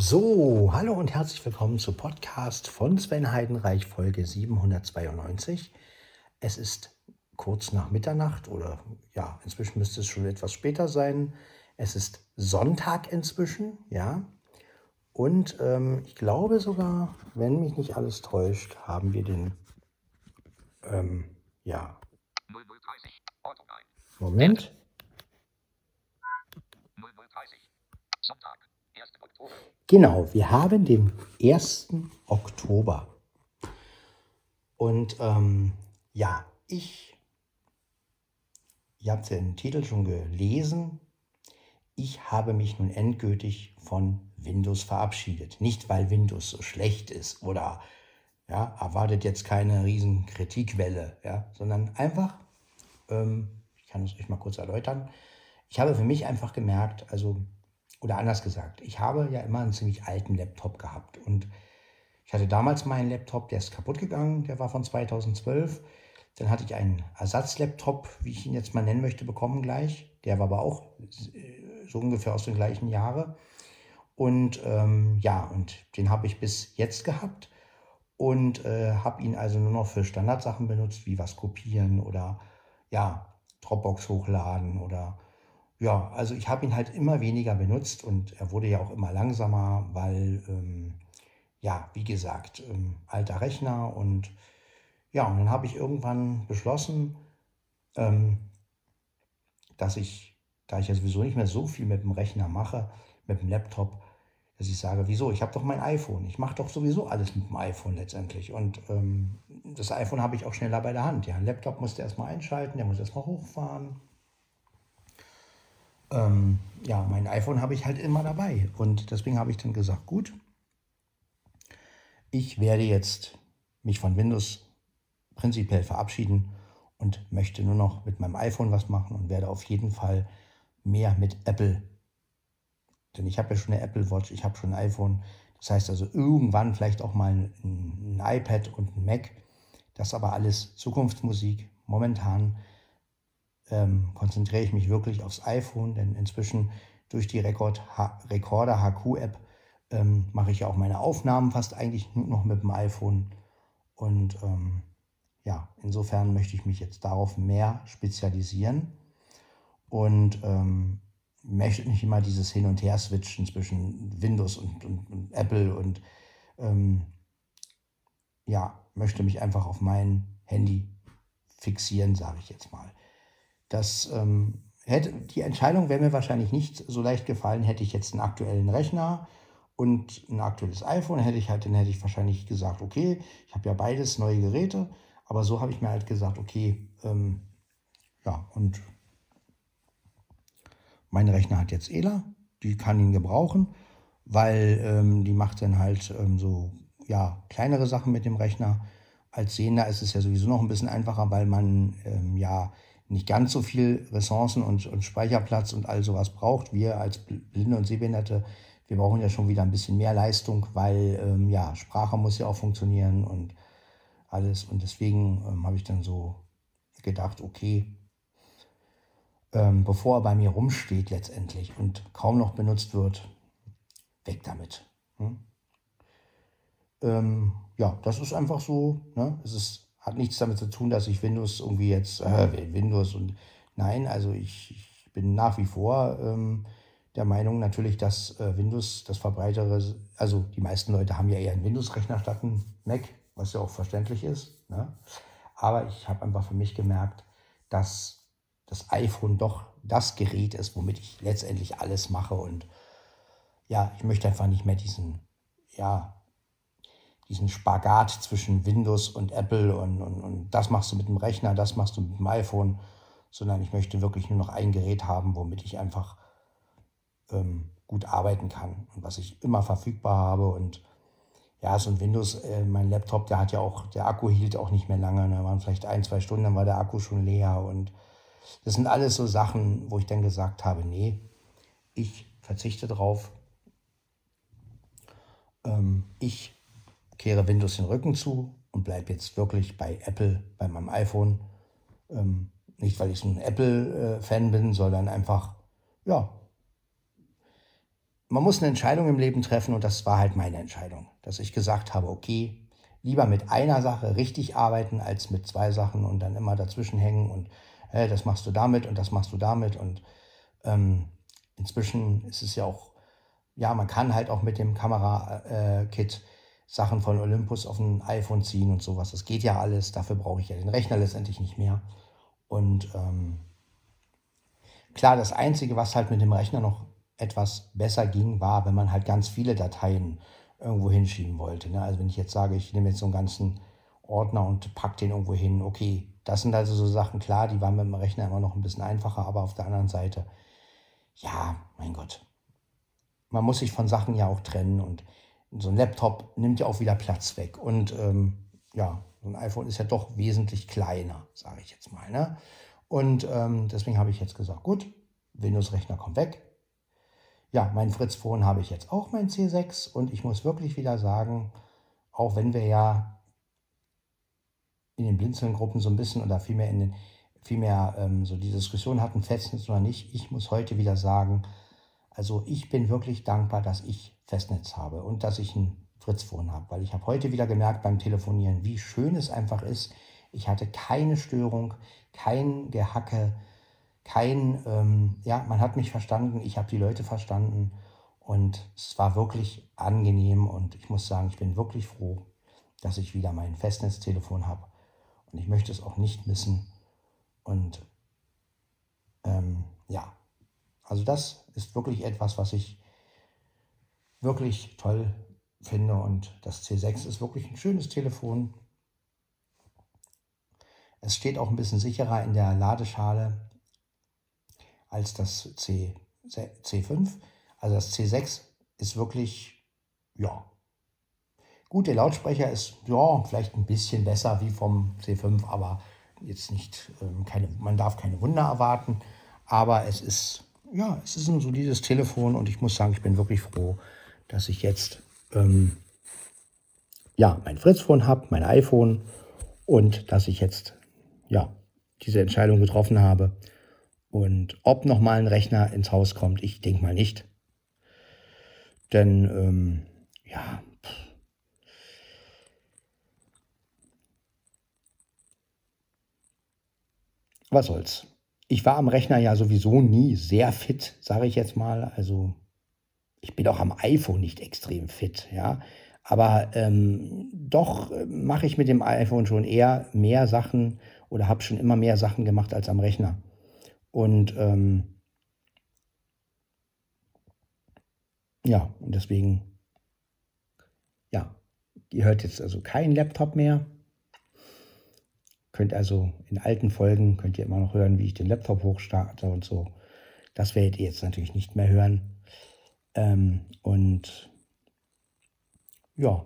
So, hallo und herzlich willkommen zu Podcast von Sven Heidenreich, Folge 792. Es ist kurz nach Mitternacht oder ja, inzwischen müsste es schon etwas später sein. Es ist Sonntag inzwischen, ja. Und ähm, ich glaube sogar, wenn mich nicht alles täuscht, haben wir den, ähm, ja. Moment. Genau, wir haben den 1. Oktober. Und ähm, ja, ich, ihr habt den Titel schon gelesen, ich habe mich nun endgültig von Windows verabschiedet. Nicht, weil Windows so schlecht ist oder ja, erwartet jetzt keine riesen Kritikwelle, ja, sondern einfach, ähm, ich kann es euch mal kurz erläutern, ich habe für mich einfach gemerkt, also oder anders gesagt, ich habe ja immer einen ziemlich alten Laptop gehabt und ich hatte damals meinen Laptop, der ist kaputt gegangen, der war von 2012. Dann hatte ich einen Ersatzlaptop, wie ich ihn jetzt mal nennen möchte, bekommen gleich. Der war aber auch äh, so ungefähr aus den gleichen Jahren. Und ähm, ja, und den habe ich bis jetzt gehabt und äh, habe ihn also nur noch für Standardsachen benutzt, wie was kopieren oder ja, Dropbox hochladen oder ja, also ich habe ihn halt immer weniger benutzt und er wurde ja auch immer langsamer, weil, ähm, ja, wie gesagt, ähm, alter Rechner und ja, und dann habe ich irgendwann beschlossen, ähm, dass ich, da ich ja sowieso nicht mehr so viel mit dem Rechner mache, mit dem Laptop, dass ich sage, wieso, ich habe doch mein iPhone, ich mache doch sowieso alles mit dem iPhone letztendlich und ähm, das iPhone habe ich auch schneller bei der Hand. Ja, ein Laptop musste erstmal einschalten, der muss erstmal hochfahren ähm, ja, mein iPhone habe ich halt immer dabei. Und deswegen habe ich dann gesagt, gut, ich werde jetzt mich von Windows prinzipiell verabschieden und möchte nur noch mit meinem iPhone was machen und werde auf jeden Fall mehr mit Apple. Denn ich habe ja schon eine Apple Watch, ich habe schon ein iPhone. Das heißt also irgendwann vielleicht auch mal ein, ein iPad und ein Mac. Das aber alles Zukunftsmusik. Momentan ähm, konzentriere ich mich wirklich aufs iPhone, denn inzwischen durch die Record Recorder HQ-App ähm, mache ich ja auch meine Aufnahmen fast eigentlich nur noch mit dem iPhone. Und ähm, ja, insofern möchte ich mich jetzt darauf mehr spezialisieren und ähm, möchte nicht immer dieses Hin- und Her-Switchen zwischen Windows und, und, und Apple und ähm, ja, möchte mich einfach auf mein Handy fixieren, sage ich jetzt mal. Das ähm, hätte, die Entscheidung wäre mir wahrscheinlich nicht so leicht gefallen, hätte ich jetzt einen aktuellen Rechner und ein aktuelles iPhone, hätte ich halt, dann hätte ich wahrscheinlich gesagt, okay, ich habe ja beides neue Geräte, aber so habe ich mir halt gesagt, okay, ähm, ja, und mein Rechner hat jetzt ELA, die kann ihn gebrauchen, weil ähm, die macht dann halt ähm, so, ja, kleinere Sachen mit dem Rechner. Als Sehender ist es ja sowieso noch ein bisschen einfacher, weil man ähm, ja nicht ganz so viel Ressourcen und, und Speicherplatz und all sowas braucht. Wir als Blinde und Sehbehinderte, wir brauchen ja schon wieder ein bisschen mehr Leistung, weil ähm, ja, Sprache muss ja auch funktionieren und alles. Und deswegen ähm, habe ich dann so gedacht, okay, ähm, bevor er bei mir rumsteht letztendlich und kaum noch benutzt wird, weg damit. Hm? Ähm, ja, das ist einfach so. Ne? Es ist hat nichts damit zu tun, dass ich Windows irgendwie jetzt, äh, Windows und nein, also ich, ich bin nach wie vor ähm, der Meinung natürlich, dass äh, Windows das verbreitere, also die meisten Leute haben ja eher einen Windows-Rechner statt einen Mac, was ja auch verständlich ist. Ne? Aber ich habe einfach für mich gemerkt, dass das iPhone doch das Gerät ist, womit ich letztendlich alles mache. Und ja, ich möchte einfach nicht mehr diesen, ja, diesen Spagat zwischen Windows und Apple und, und, und das machst du mit dem Rechner, das machst du mit dem iPhone, sondern ich möchte wirklich nur noch ein Gerät haben, womit ich einfach ähm, gut arbeiten kann und was ich immer verfügbar habe. Und ja, so ein Windows, äh, mein Laptop, der hat ja auch, der Akku hielt auch nicht mehr lange, da ne? waren vielleicht ein, zwei Stunden, dann war der Akku schon leer und das sind alles so Sachen, wo ich dann gesagt habe, nee, ich verzichte drauf. Ähm, ich kehre Windows den Rücken zu und bleibe jetzt wirklich bei Apple, bei meinem iPhone. Ähm, nicht, weil ich so ein Apple-Fan bin, sondern einfach, ja, man muss eine Entscheidung im Leben treffen und das war halt meine Entscheidung, dass ich gesagt habe, okay, lieber mit einer Sache richtig arbeiten als mit zwei Sachen und dann immer dazwischen hängen und hey, das machst du damit und das machst du damit und ähm, inzwischen ist es ja auch, ja, man kann halt auch mit dem Kamera-Kit äh, Sachen von Olympus auf ein iPhone ziehen und sowas. Das geht ja alles, dafür brauche ich ja den Rechner letztendlich nicht mehr. Und ähm, klar, das Einzige, was halt mit dem Rechner noch etwas besser ging, war, wenn man halt ganz viele Dateien irgendwo hinschieben wollte. Ne? Also wenn ich jetzt sage, ich nehme jetzt so einen ganzen Ordner und packe den irgendwo hin, okay, das sind also so Sachen, klar, die waren mit dem Rechner immer noch ein bisschen einfacher, aber auf der anderen Seite, ja, mein Gott, man muss sich von Sachen ja auch trennen und so ein Laptop nimmt ja auch wieder Platz weg und ähm, ja, so ein iPhone ist ja doch wesentlich kleiner, sage ich jetzt mal. Ne? Und ähm, deswegen habe ich jetzt gesagt, gut, Windows-Rechner kommt weg, ja, mein Fritz Phone habe ich jetzt auch, mein C6. Und ich muss wirklich wieder sagen, auch wenn wir ja in den Blinzeln-Gruppen so ein bisschen oder vielmehr in den, vielmehr ähm, so die Diskussion hatten, Festnetz oder nicht, ich muss heute wieder sagen, also ich bin wirklich dankbar, dass ich Festnetz habe und dass ich ein Fritz-Phone habe, weil ich habe heute wieder gemerkt beim Telefonieren, wie schön es einfach ist. Ich hatte keine Störung, kein Gehacke, kein, ähm, ja, man hat mich verstanden, ich habe die Leute verstanden. Und es war wirklich angenehm und ich muss sagen, ich bin wirklich froh, dass ich wieder mein Festnetztelefon habe. Und ich möchte es auch nicht missen. Und ähm, ja, also das ist wirklich etwas, was ich wirklich toll finde und das C6 ist wirklich ein schönes Telefon. Es steht auch ein bisschen sicherer in der Ladeschale als das C, C5. Also das C6 ist wirklich, ja, gut. Der Lautsprecher ist, ja, vielleicht ein bisschen besser wie vom C5, aber jetzt nicht, ähm, keine, man darf keine Wunder erwarten. Aber es ist, ja, es ist ein solides Telefon und ich muss sagen, ich bin wirklich froh, dass ich jetzt, ähm, ja, mein Fritz-Phone habe, mein iPhone und dass ich jetzt, ja, diese Entscheidung getroffen habe, und ob nochmal ein Rechner ins Haus kommt, ich denke mal nicht. Denn, ähm, ja, was soll's. Ich war am Rechner ja sowieso nie sehr fit, sage ich jetzt mal. Also ich bin auch am iPhone nicht extrem fit, ja. Aber ähm, doch äh, mache ich mit dem iPhone schon eher mehr Sachen oder habe schon immer mehr Sachen gemacht als am Rechner. Und ähm, ja, und deswegen, ja, ihr hört jetzt also keinen Laptop mehr. Könnt also in alten Folgen, könnt ihr immer noch hören, wie ich den Laptop hochstarte und so. Das werdet ihr jetzt natürlich nicht mehr hören. Ähm, und ja,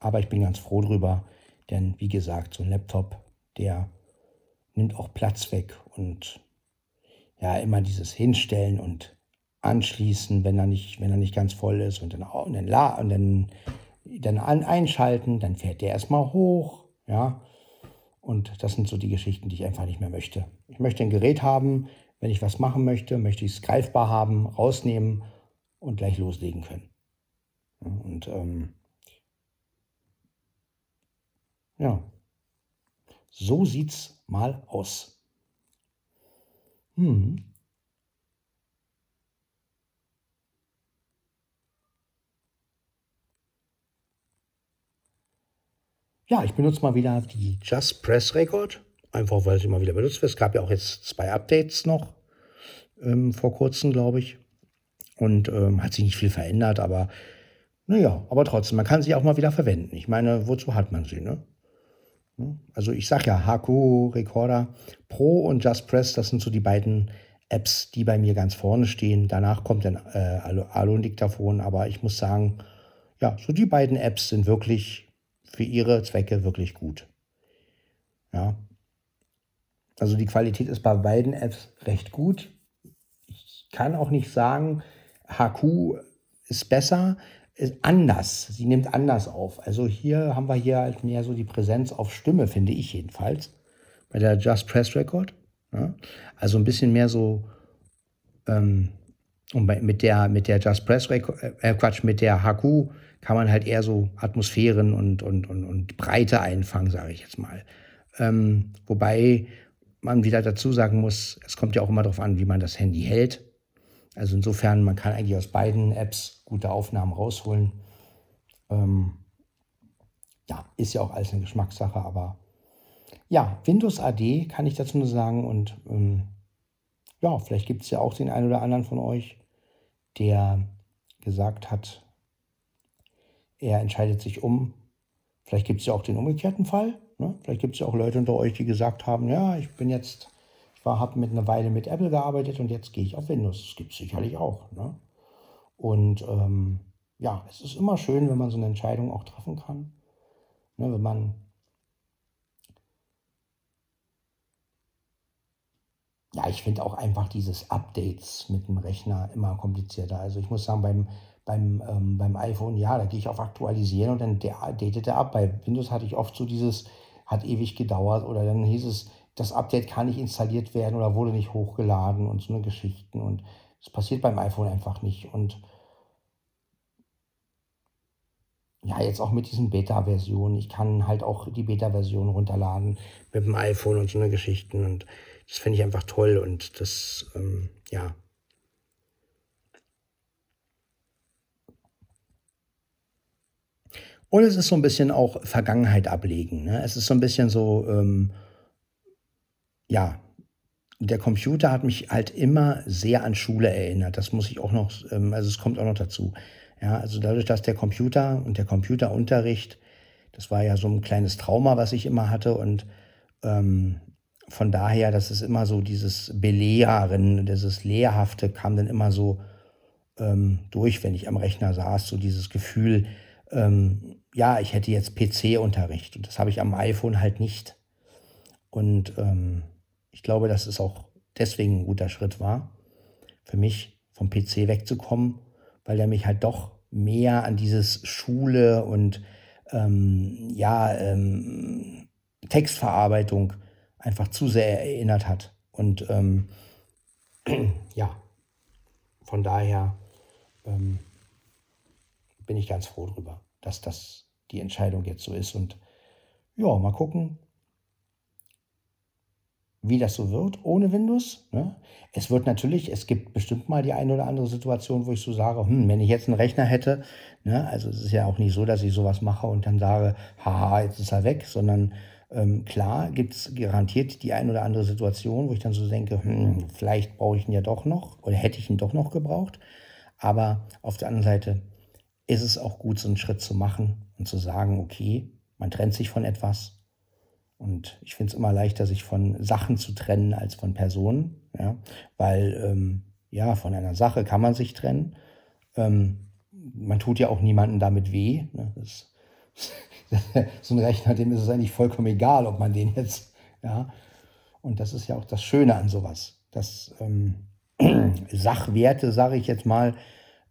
aber ich bin ganz froh drüber, denn wie gesagt, so ein Laptop, der nimmt auch Platz weg und ja immer dieses Hinstellen und anschließen, wenn er nicht, wenn er nicht ganz voll ist und dann, und dann, und dann, dann an, einschalten, dann fährt der erstmal hoch, ja. Und das sind so die Geschichten, die ich einfach nicht mehr möchte. Ich möchte ein Gerät haben, wenn ich was machen möchte, möchte ich es greifbar haben, rausnehmen und gleich loslegen können. Und ähm, ja, so sieht's mal aus. Hm. Ja, ich benutze mal wieder die Just Press Record, einfach weil sie mal wieder benutzt. Es gab ja auch jetzt zwei Updates noch ähm, vor kurzem, glaube ich. Und ähm, hat sich nicht viel verändert, aber naja, aber trotzdem, man kann sie auch mal wieder verwenden. Ich meine, wozu hat man sie, ne? Also ich sage ja, HQ Recorder Pro und Just Press, das sind so die beiden Apps, die bei mir ganz vorne stehen. Danach kommt dann äh, Alon-Diktaphon, aber ich muss sagen, ja, so die beiden Apps sind wirklich für ihre Zwecke wirklich gut. Ja. Also die Qualität ist bei beiden Apps recht gut. Ich kann auch nicht sagen, HQ ist besser, ist anders. Sie nimmt anders auf. Also hier haben wir hier halt mehr so die Präsenz auf Stimme, finde ich jedenfalls, bei der Just Press Record. Ja? Also ein bisschen mehr so, ähm, Und bei, mit der, mit der Just Press, äh, äh, Quatsch, mit der HQ kann man halt eher so Atmosphären und, und, und, und Breite einfangen, sage ich jetzt mal. Ähm, wobei man wieder dazu sagen muss, es kommt ja auch immer darauf an, wie man das Handy hält. Also insofern, man kann eigentlich aus beiden Apps gute Aufnahmen rausholen. Ähm, ja, ist ja auch alles eine Geschmackssache, aber ja, Windows AD kann ich dazu nur sagen und ähm, ja, vielleicht gibt es ja auch den einen oder anderen von euch, der gesagt hat, er entscheidet sich um. Vielleicht gibt es ja auch den umgekehrten Fall. Ne? Vielleicht gibt es ja auch Leute unter euch, die gesagt haben, ja, ich bin jetzt, habe mit einer Weile mit Apple gearbeitet und jetzt gehe ich auf Windows. Das gibt es sicherlich auch. Ne? Und ähm, ja, es ist immer schön, wenn man so eine Entscheidung auch treffen kann. Ne, wenn man ja, ich finde auch einfach dieses Updates mit dem Rechner immer komplizierter. Also ich muss sagen, beim, beim, ähm, beim iPhone, ja, da gehe ich auf Aktualisieren und dann datet er ab. Bei Windows hatte ich oft so dieses, hat ewig gedauert oder dann hieß es, das Update kann nicht installiert werden oder wurde nicht hochgeladen und so eine Geschichten. Und das passiert beim iPhone einfach nicht. Und ja, jetzt auch mit diesen Beta-Versionen. Ich kann halt auch die Beta-Version runterladen mit dem iPhone und so eine Geschichten. Und das finde ich einfach toll und das, ähm, ja. Und es ist so ein bisschen auch Vergangenheit ablegen. Ne? Es ist so ein bisschen so, ähm, ja, der Computer hat mich halt immer sehr an Schule erinnert. Das muss ich auch noch, ähm, also es kommt auch noch dazu. Ja, also dadurch, dass der Computer und der Computerunterricht, das war ja so ein kleines Trauma, was ich immer hatte und ähm, von daher, das ist immer so dieses Belehren, dieses Lehrhafte kam dann immer so ähm, durch, wenn ich am Rechner saß, so dieses Gefühl, ähm, ja, ich hätte jetzt PC-Unterricht und das habe ich am iPhone halt nicht. Und ähm, ich glaube, dass es auch deswegen ein guter Schritt war, für mich vom PC wegzukommen, weil er mich halt doch mehr an dieses Schule und ähm, ja, ähm, Textverarbeitung einfach zu sehr erinnert hat. Und ähm, ja, von daher ähm, bin ich ganz froh darüber, dass das die Entscheidung jetzt so ist. Und ja, mal gucken, wie das so wird ohne Windows. Ne? Es wird natürlich, es gibt bestimmt mal die eine oder andere Situation, wo ich so sage, hm, wenn ich jetzt einen Rechner hätte, ne? also es ist ja auch nicht so, dass ich sowas mache und dann sage, haha, jetzt ist er weg, sondern ähm, klar gibt es garantiert die ein oder andere Situation, wo ich dann so denke, hm, vielleicht brauche ich ihn ja doch noch oder hätte ich ihn doch noch gebraucht. Aber auf der anderen Seite ist es auch gut, so einen Schritt zu machen und zu sagen, okay, man trennt sich von etwas. Und ich finde es immer leichter, sich von Sachen zu trennen als von Personen. Ja? Weil, ähm, ja, von einer Sache kann man sich trennen. Ähm, man tut ja auch niemandem damit weh. Ne? Das so ein Rechner, dem ist es eigentlich vollkommen egal, ob man den jetzt, ja. Und das ist ja auch das Schöne an sowas, dass ähm, Sachwerte, sage ich jetzt mal,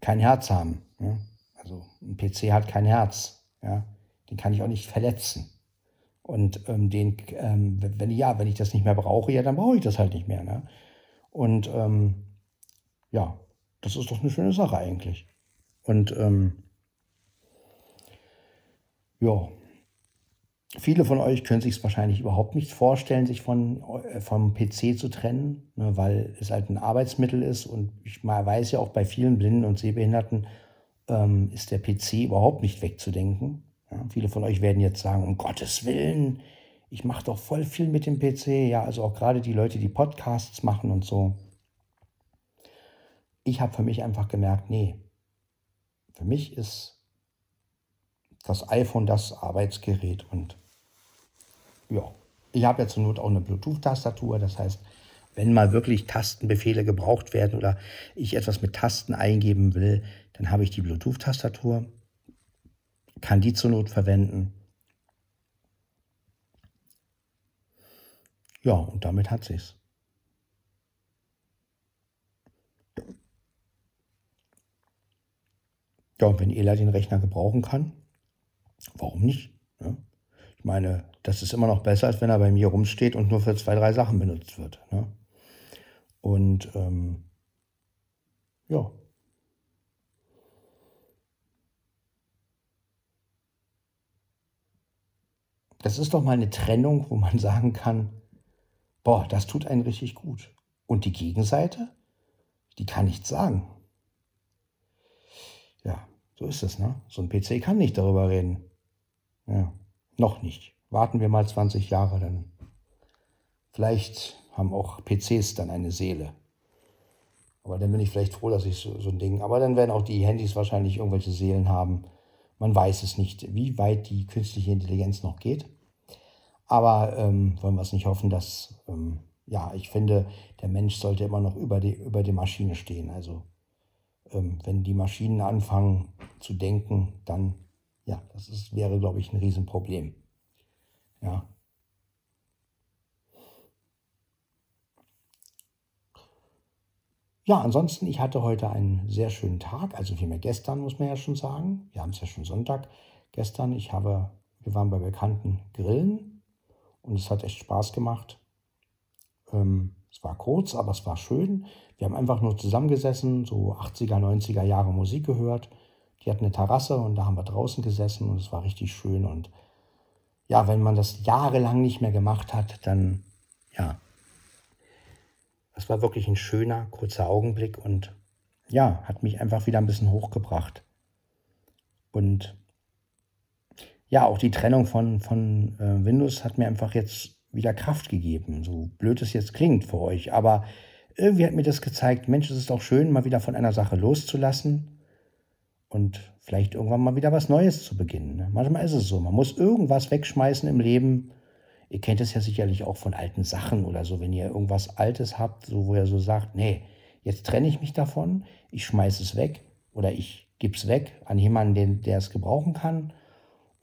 kein Herz haben. Ja? Also ein PC hat kein Herz, ja. Den kann ich auch nicht verletzen. Und ähm, den, ähm, wenn ja, wenn ich das nicht mehr brauche, ja, dann brauche ich das halt nicht mehr. Ne? Und ähm, ja, das ist doch eine schöne Sache eigentlich. Und ähm, ja, viele von euch können sich es wahrscheinlich überhaupt nicht vorstellen, sich von, äh, vom PC zu trennen, ne, weil es halt ein Arbeitsmittel ist. Und ich mal weiß ja auch bei vielen Blinden und Sehbehinderten ähm, ist der PC überhaupt nicht wegzudenken. Ja, viele von euch werden jetzt sagen, um Gottes Willen, ich mache doch voll viel mit dem PC. Ja, also auch gerade die Leute, die Podcasts machen und so. Ich habe für mich einfach gemerkt, nee, für mich ist das iPhone das Arbeitsgerät. Und ja, ich habe ja zur Not auch eine Bluetooth-Tastatur. Das heißt, wenn mal wirklich Tastenbefehle gebraucht werden oder ich etwas mit Tasten eingeben will, dann habe ich die Bluetooth-Tastatur, kann die zur Not verwenden. Ja, und damit hat sich's. Ja, und wenn Ela den Rechner gebrauchen kann, Warum nicht? Ne? Ich meine, das ist immer noch besser, als wenn er bei mir rumsteht und nur für zwei, drei Sachen benutzt wird. Ne? Und ähm, ja. Das ist doch mal eine Trennung, wo man sagen kann, boah, das tut einen richtig gut. Und die Gegenseite, die kann nichts sagen. Ja, so ist es, ne? So ein PC kann nicht darüber reden. Ja, noch nicht. Warten wir mal 20 Jahre, dann vielleicht haben auch PCs dann eine Seele. Aber dann bin ich vielleicht froh, dass ich so, so ein Ding. Aber dann werden auch die Handys wahrscheinlich irgendwelche Seelen haben. Man weiß es nicht, wie weit die künstliche Intelligenz noch geht. Aber ähm, wollen wir es nicht hoffen, dass, ähm, ja, ich finde, der Mensch sollte immer noch über die, über die Maschine stehen. Also ähm, wenn die Maschinen anfangen zu denken, dann, ja, das ist, wäre, glaube ich, ein Riesenproblem. Ja. Ja, ansonsten, ich hatte heute einen sehr schönen Tag, also vielmehr gestern, muss man ja schon sagen. Wir haben es ja schon Sonntag. Gestern, ich habe, wir waren bei Bekannten grillen und es hat echt Spaß gemacht. Ähm, es war kurz, aber es war schön. Wir haben einfach nur zusammengesessen, so 80er, 90er Jahre Musik gehört. Die hatten eine Terrasse und da haben wir draußen gesessen und es war richtig schön. Und ja, wenn man das jahrelang nicht mehr gemacht hat, dann ja, das war wirklich ein schöner, kurzer Augenblick und ja, hat mich einfach wieder ein bisschen hochgebracht. Und ja, auch die Trennung von, von äh, Windows hat mir einfach jetzt wieder Kraft gegeben. So blöd es jetzt klingt für euch, aber irgendwie hat mir das gezeigt, Mensch, es ist doch schön, mal wieder von einer Sache loszulassen und vielleicht irgendwann mal wieder was Neues zu beginnen. Ne? Manchmal ist es so, man muss irgendwas wegschmeißen im Leben, Ihr kennt es ja sicherlich auch von alten Sachen oder so, wenn ihr irgendwas Altes habt, so wo ihr so sagt, nee, jetzt trenne ich mich davon, ich schmeiße es weg oder ich gebe es weg an jemanden, den, der es gebrauchen kann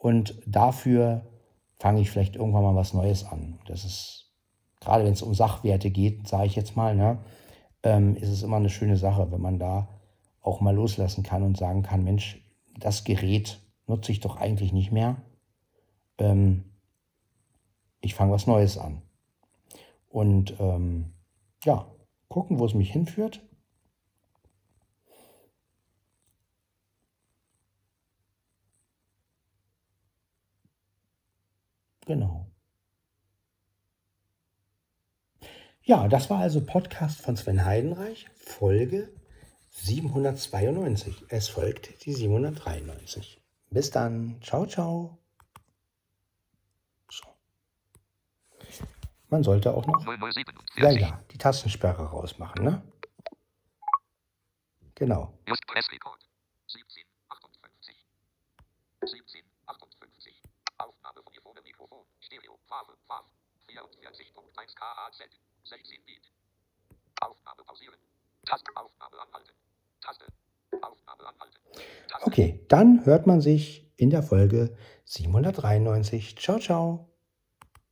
und dafür fange ich vielleicht irgendwann mal was Neues an. Das ist, gerade wenn es um Sachwerte geht, sage ich jetzt mal, ne, ähm, ist es immer eine schöne Sache, wenn man da auch mal loslassen kann und sagen kann, Mensch, das Gerät nutze ich doch eigentlich nicht mehr. Ähm, ich fange was Neues an. Und ähm, ja, gucken, wo es mich hinführt. Genau. Ja, das war also Podcast von Sven Heidenreich, Folge 792. Es folgt die 793. Bis dann. Ciao, ciao. Man sollte auch noch ja, ja, die Tastensperre rausmachen, ne? Genau. 44.1 KHZ. 16 Bit. Aufnahme pausieren. Taste, Aufnahme anhalten. Taste, Aufnahme anhalten. Taste. Okay, dann hört man sich in der Folge 793. Ciao, ciao.